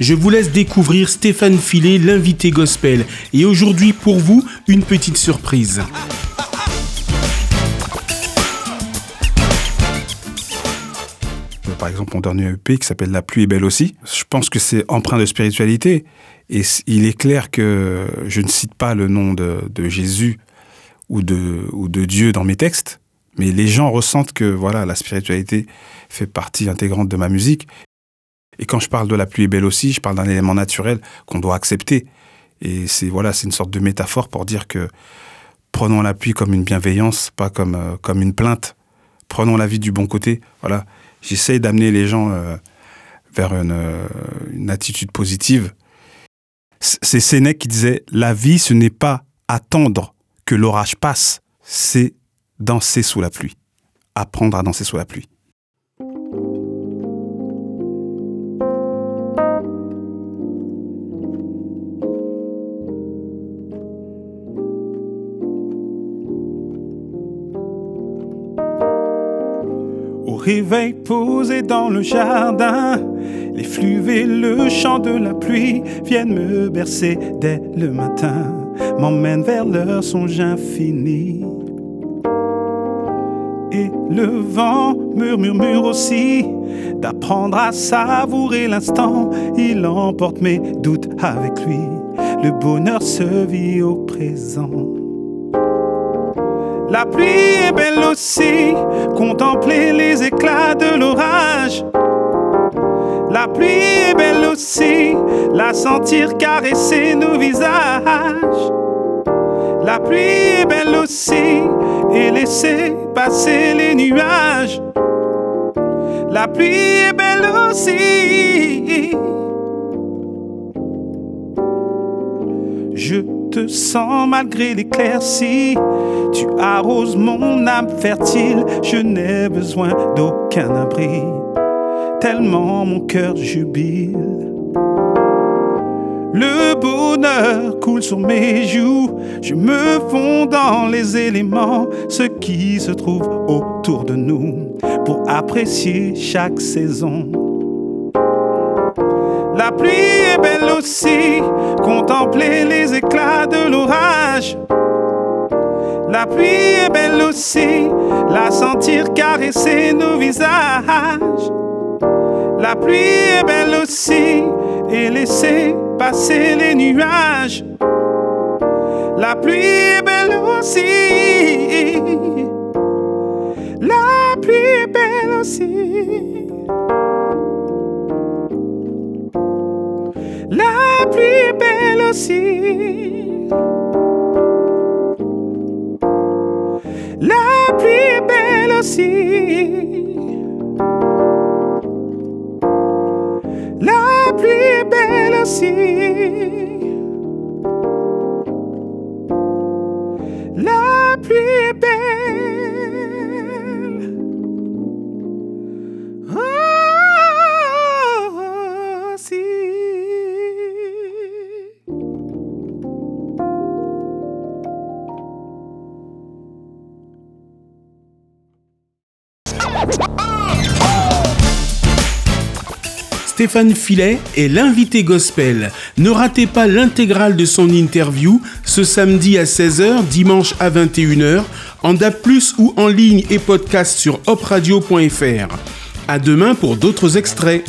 je vous laisse découvrir Stéphane Filet, l'invité gospel. Et aujourd'hui, pour vous, une petite surprise. Par exemple, mon dernier EP qui s'appelle La pluie est belle aussi. Je pense que c'est empreint de spiritualité. Et il est clair que je ne cite pas le nom de, Jésus ou de, ou de Dieu dans mes textes, mais les gens ressentent que voilà, la spiritualité fait partie intégrante de ma musique. Et quand je parle de la pluie est belle aussi, je parle d'un élément naturel qu'on doit accepter. Et c'est voilà, c'est une sorte de métaphore pour dire que prenons la pluie comme une bienveillance, pas comme, euh, comme une plainte. Prenons la vie du bon côté. Voilà, j'essaye d'amener les gens euh, vers une, euh, une attitude positive. C'est Sénèque qui disait la vie, ce n'est pas attendre que l'orage passe, c'est danser sous la pluie. Apprendre à danser sous la pluie. Réveil posé dans le jardin, les flux et le chant de la pluie viennent me bercer dès le matin, m'emmènent vers leur songe infini. Et le vent murmure aussi d'apprendre à savourer l'instant. Il emporte mes doutes avec lui. Le bonheur se vit au présent. La pluie est belle aussi, contempler les éclats de l'orage. La pluie est belle aussi, la sentir caresser nos visages. La pluie est belle aussi, et laisser passer les nuages. La pluie est belle aussi. Je te sens malgré l'éclaircie. Tu arroses mon âme fertile. Je n'ai besoin d'aucun abri. Tellement mon cœur jubile. Le bonheur coule sur mes joues, je me fonds dans les éléments, ce qui se trouve autour de nous, pour apprécier chaque saison. La pluie est belle aussi, contempler les éclats de l'orage. La pluie est belle aussi, la sentir caresser nos visages. La pluie est belle aussi, et laisser passer les nuages. La pluie est belle aussi. La pluie est belle aussi. Est belle aussi. La pluie est belle aussi. La pluie est belle aussi. La pluie belle. Stéphane Filet est l'invité gospel. Ne ratez pas l'intégrale de son interview ce samedi à 16h, dimanche à 21h, en DAP+, ou en ligne et podcast sur opradio.fr. À demain pour d'autres extraits.